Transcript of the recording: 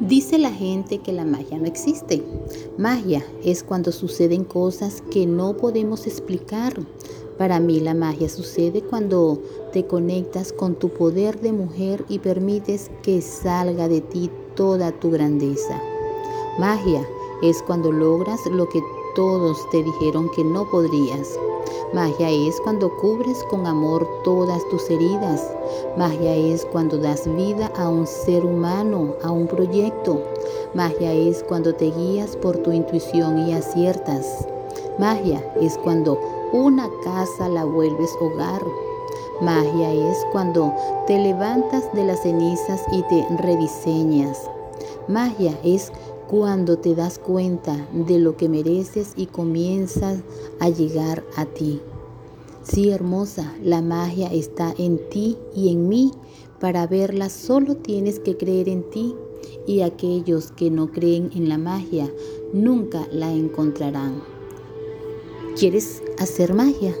Dice la gente que la magia no existe. Magia es cuando suceden cosas que no podemos explicar. Para mí la magia sucede cuando te conectas con tu poder de mujer y permites que salga de ti toda tu grandeza. Magia es cuando logras lo que todos te dijeron que no podrías. Magia es cuando cubres con amor todas tus heridas. Magia es cuando das vida a un ser humano, a un proyecto. Magia es cuando te guías por tu intuición y aciertas. Magia es cuando una casa la vuelves hogar. Magia es cuando te levantas de las cenizas y te rediseñas. Magia es cuando te das cuenta de lo que mereces y comienzas a llegar a ti. Sí, hermosa, la magia está en ti y en mí. Para verla solo tienes que creer en ti y aquellos que no creen en la magia nunca la encontrarán. ¿Quieres hacer magia?